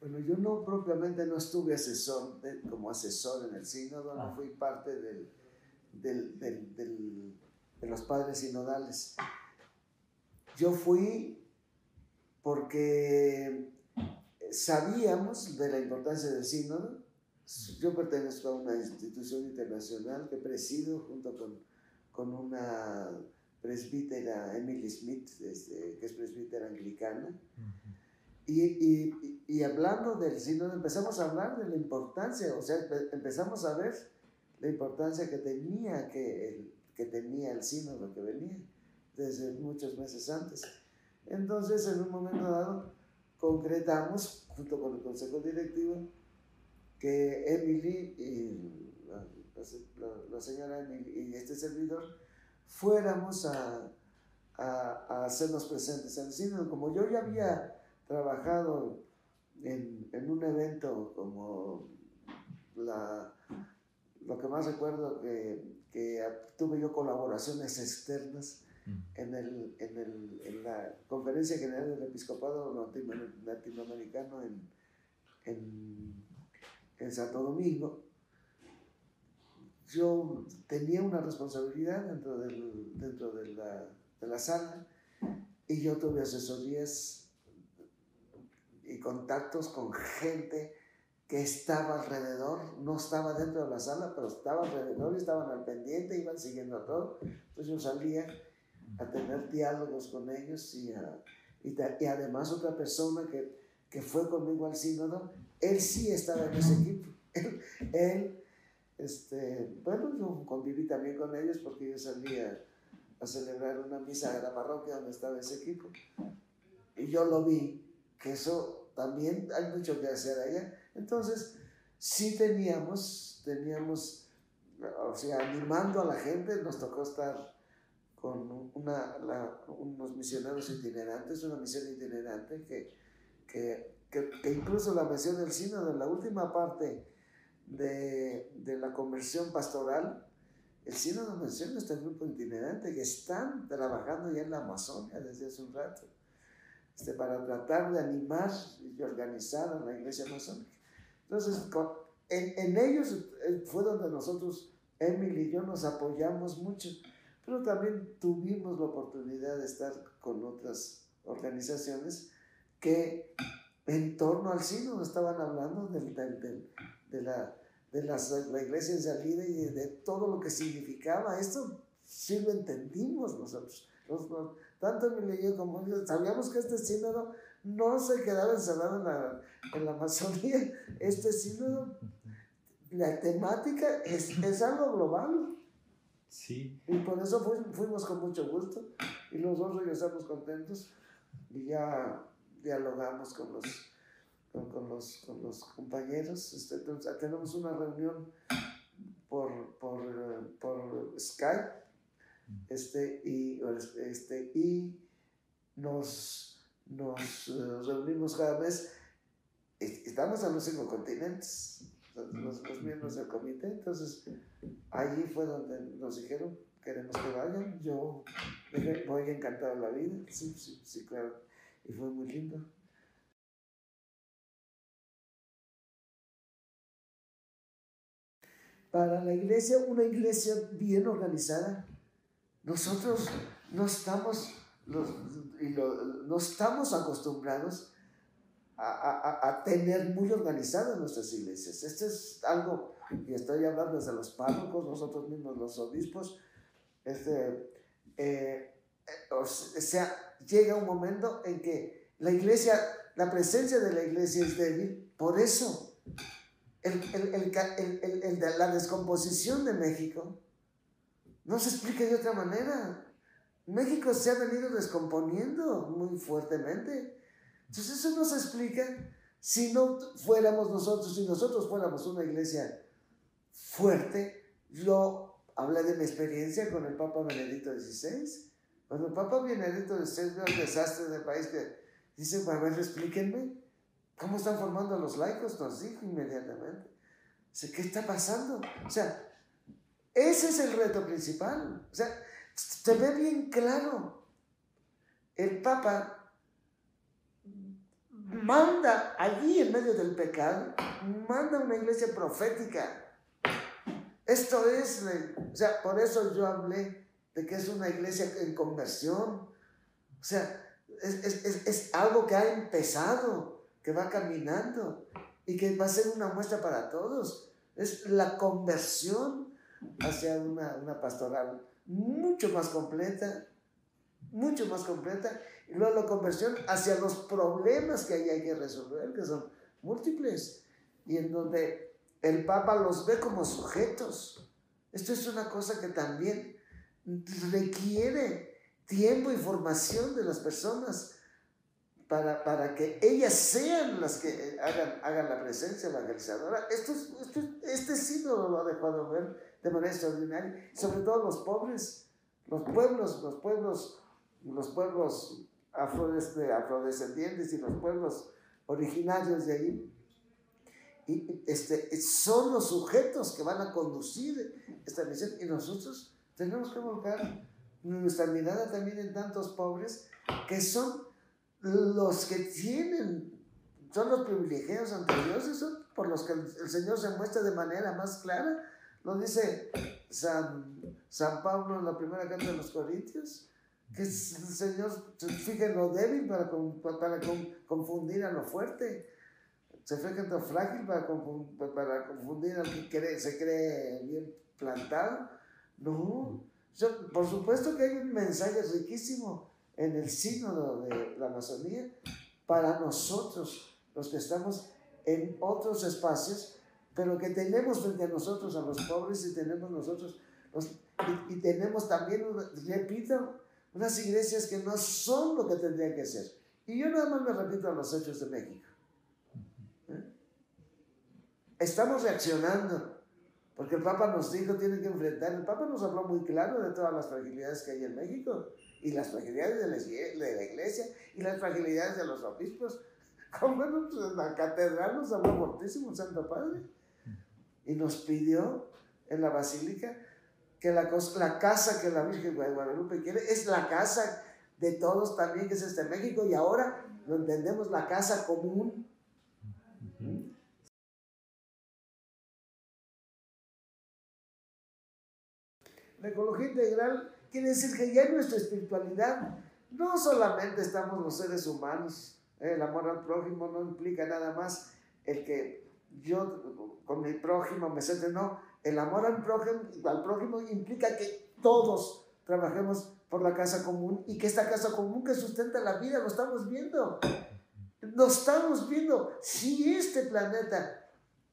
Bueno, yo no propiamente no estuve asesor como asesor en el sínodo, no ah. fui parte del, del, del, de los padres sinodales. Yo fui porque sabíamos de la importancia del sínodo. Yo pertenezco a una institución internacional que presido junto con, con una presbítera, Emily Smith, este, que es presbítera anglicana. Y, y, y, hablando del sínodo, empezamos a hablar de la importancia, o sea, empezamos a ver la importancia que tenía, que el, que tenía el sínodo que venía desde muchos meses antes. Entonces, en un momento dado, concretamos, junto con el consejo directivo, que Emily y la, señora Emily y este servidor fuéramos a, a, hacernos presentes en el sínodo. Como yo ya había trabajado en, en un evento como la, lo que más recuerdo que, que tuve yo colaboraciones externas en, el, en, el, en, la Conferencia General del Episcopado Latinoamericano en, en, en Santo Domingo, yo tenía una responsabilidad dentro, del, dentro de, la, de la sala y yo tuve asesorías contactos con gente que estaba alrededor, no estaba dentro de la sala, pero estaba alrededor y estaban al pendiente, iban siguiendo todo. Entonces yo salía a tener diálogos con ellos y, además otra persona que, que, fue conmigo al sínodo, él sí estaba en ese equipo. Él, este, bueno, yo conviví también con ellos porque yo salía a celebrar una misa de la parroquia donde estaba ese equipo. Y yo lo vi, que eso también hay mucho que hacer allá. Entonces, sí teníamos, teníamos, o sea, animando a la gente, nos tocó estar con una, unos misioneros itinerantes, una misión itinerante que, que, que, incluso la mención del sínodo, en la última parte de, de la conversión pastoral, el sínodo menciona este grupo itinerante que están trabajando ya en la Amazonia desde hace un rato, este, para tratar de animar y organizar a la iglesia amazónica. Entonces, en, en ellos eh, fue donde nosotros, Emily y yo, nos apoyamos mucho pero también tuvimos la oportunidad de estar con otras organizaciones que en torno al sínodo estaban hablando del, de, la, de las, la iglesia en salida y de, todo lo que significaba. Esto sí lo entendimos nosotros. tanto Emilio como yo sabíamos que este sínodo no se quedaba encerrado en la, en la Amazonía. Este sínodo, la temática es, es algo global. Sí. Y por eso fuimos con mucho gusto y los dos regresamos contentos y ya dialogamos con los, con, los, con los compañeros. Este, tenemos una reunión por, por, por Skype este, y, este, y nos, nos eh, reunimos cada mes. Estamos en los cinco continentes los, miembros del comité. Entonces, allí fue donde nos dijeron, queremos que vayan. Yo voy encantado de la vida. Sí, sí, sí, claro. Y fue muy lindo. Para la iglesia, una iglesia bien organizada, nosotros no estamos, los, y no estamos acostumbrados a, a, tener muy organizadas nuestras iglesias. Esto es algo, y estoy hablando desde los párrocos, nosotros mismos los obispos, este, eh, o sea, llega un momento en que la iglesia, la presencia de la iglesia es débil, por eso el, el, el, la descomposición de México no se explica de otra manera. México se ha venido descomponiendo muy fuertemente. Entonces eso nos explica si no fuéramos nosotros, si nosotros fuéramos una iglesia fuerte. Yo hablé de mi experiencia con el Papa Benedicto XVI. Cuando el Papa Benedicto XVI vio el desastre del país, que dice, a ver, explíquenme, ¿cómo están formando a los laicos? Nos dijo inmediatamente. Dice, ¿qué está pasando? O sea, ese es el reto principal. O sea, se ve bien claro. El Papa manda allí en medio del pecado, manda una iglesia profética. Esto es, o sea, por eso yo hablé de que es una iglesia en conversión. O sea, es, es algo que ha empezado, que va caminando y que va a ser una muestra para todos. Es la conversión hacia una, una pastoral mucho más completa, mucho más completa, y luego la conversión hacia los problemas que ahí hay que resolver, que son múltiples, y en donde el Papa los ve como sujetos. Esto es una cosa que también requiere tiempo y formación de las personas para, para que ellas sean las que hagan, hagan la presencia evangelizadora. Esto, esto, este sínodo lo ha dejado ver de manera extraordinaria, sobre todo los pobres, los pueblos, los pueblos, los pueblos afrodescendientes y los pueblos originarios de ahí. Y este, son los sujetos que van a conducir esta misión y nosotros tenemos que volcar nuestra mirada también en tantos pobres que son los que tienen, son los privilegiados ante Dios, son por los que el Señor se muestra de manera más clara lo dice San, San Pablo en la primera carta de los Corintios, que el Señor se fija en lo débil para, confundir a lo fuerte. Se fija en lo frágil para, confundir al que se cree bien plantado. No, por supuesto que hay un mensaje riquísimo en el sínodo de la Amazonía para nosotros, los que estamos en otros espacios pero que tenemos frente a nosotros a los pobres y tenemos nosotros, y, tenemos también, repito, unas iglesias que no son lo que tendrían que ser. Y yo nada más me repito a los hechos de México. ¿eh? Estamos reaccionando, porque el Papa nos dijo, tienen que enfrentar, el Papa nos habló muy claro de todas las fragilidades que hay en México, y las fragilidades de la, iglesia, y las fragilidades de los obispos. Como en la catedral nos habló fortísimo el Santo Padre y nos pidió en la basílica que la, la casa que la Virgen de Guadalupe quiere es la casa de todos también, que es este México, y ahora lo entendemos la casa común. La ecología integral quiere decir que ya en nuestra espiritualidad no solamente estamos los seres humanos, eh, el amor al prójimo no implica nada más el que yo con mi prójimo me siento, no, el amor al prójimo, al prójimo implica que todos trabajemos por la casa común y que esta casa común que sustenta la vida, lo estamos viendo. Lo estamos viendo. Si este planeta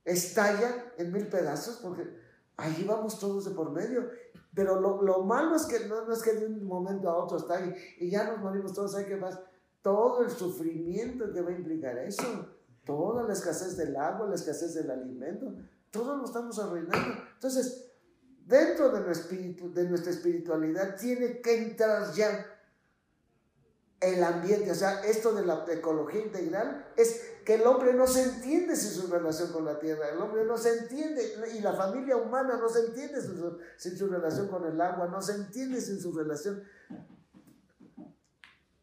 estalla en mil pedazos, porque ahí vamos todos de por medio, pero lo, lo malo es que no, es que de un momento a otro estalle y ya nos morimos todos, hay que más? Todo el sufrimiento que va a implicar eso toda la escasez del agua, la escasez del alimento, todo lo estamos arruinando. Entonces, dentro de, espíritu, de nuestra espiritualidad tiene que entrar ya el ambiente, o sea, esto de la ecología integral es que el hombre no se entiende sin su relación con la tierra, el hombre no se entiende, y la familia humana no se entiende sin su, sin su relación con el agua, no se entiende sin su relación.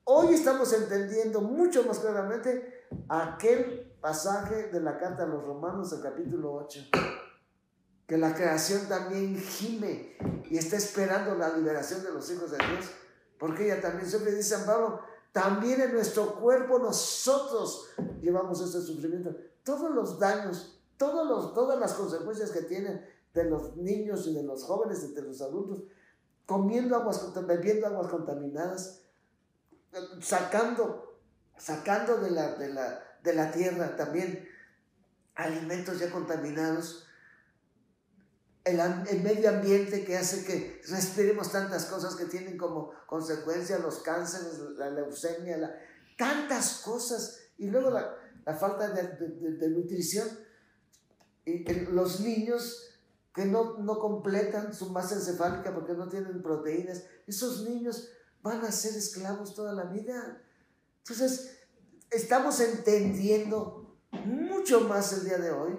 Hoy estamos entendiendo mucho más claramente aquel pasaje de la carta a los romanos, el capítulo 8, que la creación también gime y está esperando la liberación de los hijos de Dios, porque ella también siempre dice San Pablo, también en nuestro cuerpo nosotros llevamos este sufrimiento. Todos los daños, todos los, todas las consecuencias que tienen de los niños y de los jóvenes y de los adultos, comiendo aguas, bebiendo aguas contaminadas, sacando, sacando de la, de la, de la tierra también alimentos ya contaminados, el, medio ambiente que hace que respiremos tantas cosas que tienen como consecuencia los cánceres, la leucemia, tantas cosas, y luego la, falta de, nutrición, y, los niños que no, no completan su masa encefálica porque no tienen proteínas, esos niños van a ser esclavos toda la vida. Entonces, estamos entendiendo mucho más el día de hoy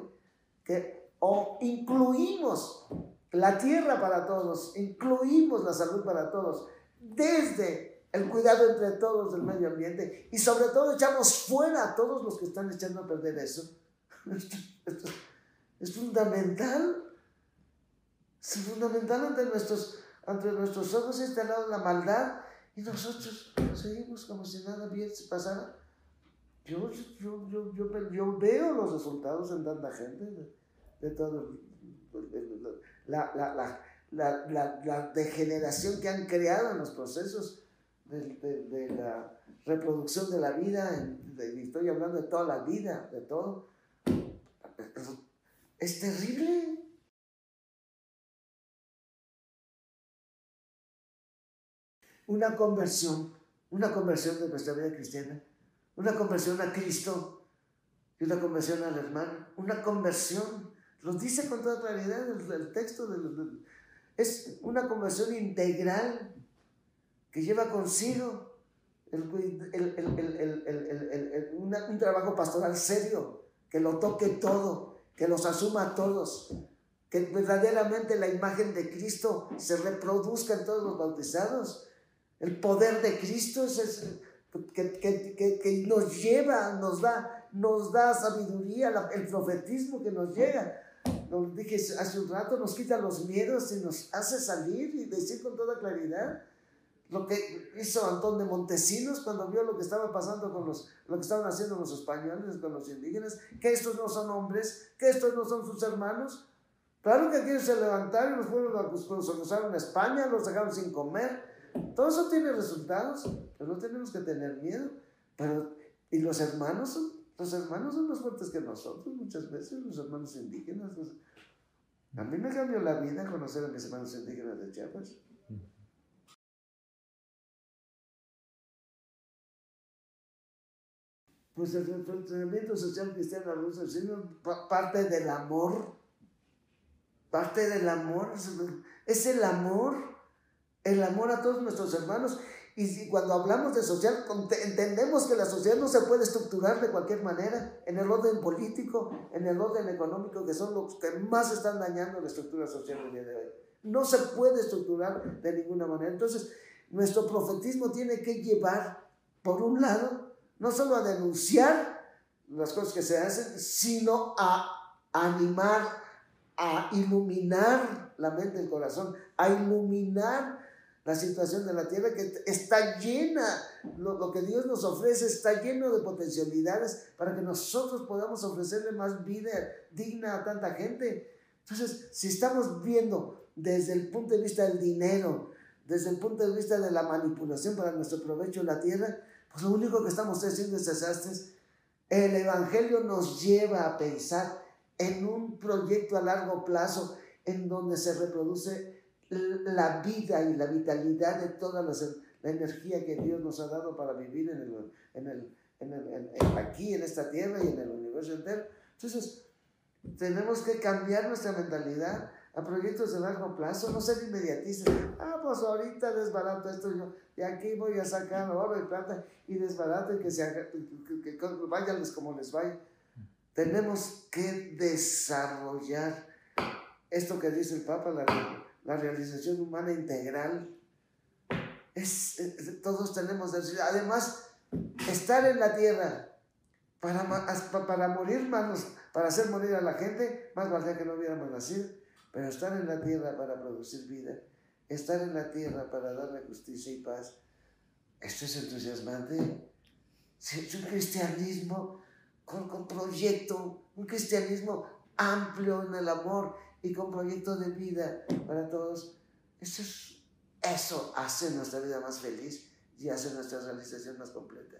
que o incluimos la tierra para todos, incluimos la salud para todos, desde el cuidado entre todos del medio ambiente y sobre todo echamos fuera a todos los que están echando a perder eso. es fundamental. Es fundamental ante nuestros, ante nuestros ojos instalado la maldad y nosotros seguimos como si nada bien se pasara. Yo, yo, yo, yo, veo los resultados en tanta gente de, de todo la, la, la, la, degeneración que han creado en los procesos de, la reproducción de la vida, estoy hablando de toda la vida, de todo. Es terrible. Una conversión, una conversión de nuestra vida cristiana, una conversión a Cristo y una conversión al hermano, una conversión, lo dice con toda claridad el, texto, es una conversión integral que lleva consigo un trabajo pastoral serio, que lo toque todo, que los asuma todos, que verdaderamente la imagen de Cristo se reproduzca en todos los bautizados. El poder de Cristo es, que, que, nos lleva, nos da, nos da sabiduría, el profetismo que nos llega. Lo dije hace un rato, nos quita los miedos y nos hace salir y decir con toda claridad lo que hizo Antón de Montesinos cuando vio lo que estaba pasando con los, lo que estaban haciendo los españoles con los indígenas, que estos no son hombres, que estos no son sus hermanos. Claro que aquí se levantaron los fueron los acusaron a España, los dejaron sin comer. Todo eso tiene resultados, pero no tenemos que tener miedo. Pero, y los hermanos son, los hermanos son más fuertes que nosotros muchas veces, los hermanos indígenas. a mí me cambió la vida conocer a mis hermanos indígenas de Chiapas. pues el funcionamiento social cristiano luz parte del amor, parte del amor, es el amor, el amor a todos nuestros hermanos. Y cuando hablamos de social, entendemos que la sociedad no se puede estructurar de cualquier manera, en el orden político, en el orden económico, que son los que más están dañando la estructura social del día de hoy. No se puede estructurar de ninguna manera. Entonces, nuestro profetismo tiene que llevar, por un lado, no solo a denunciar las cosas que se hacen, sino a animar, a iluminar la mente el corazón, a iluminar la situación de la tierra que está llena, lo, que Dios nos ofrece está lleno de potencialidades para que nosotros podamos ofrecerle más vida digna a tanta gente. Entonces, si estamos viendo desde el punto de vista del dinero, desde el punto de vista de la manipulación para nuestro provecho en la tierra, pues lo único que estamos haciendo es desastres. El Evangelio nos lleva a pensar en un proyecto a largo plazo en donde se reproduce la vida y la vitalidad de toda la, energía que Dios nos ha dado para vivir en el, en el, en el, aquí, en esta tierra y en el universo entero. Entonces, tenemos que cambiar nuestra mentalidad a proyectos de largo plazo, no ser inmediatistas. Ah, pues ahorita desbarato esto yo, y aquí voy a sacar oro y plata y desbarato y que, se haga, que, como les vaya. Tenemos que desarrollar esto que dice el Papa, la, la realización humana integral. Es, todos tenemos, además, estar en la tierra para, para morir, manos, para hacer morir a la gente, más valdría que no hubiéramos nacido pero estar en la tierra para producir vida, estar en la tierra para darle justicia y paz, esto es entusiasmante. Es un cristianismo con, con proyecto, un cristianismo amplio en el amor y con proyecto de vida para todos. Eso, es, eso hace nuestra vida más feliz y hace nuestra realización más completa.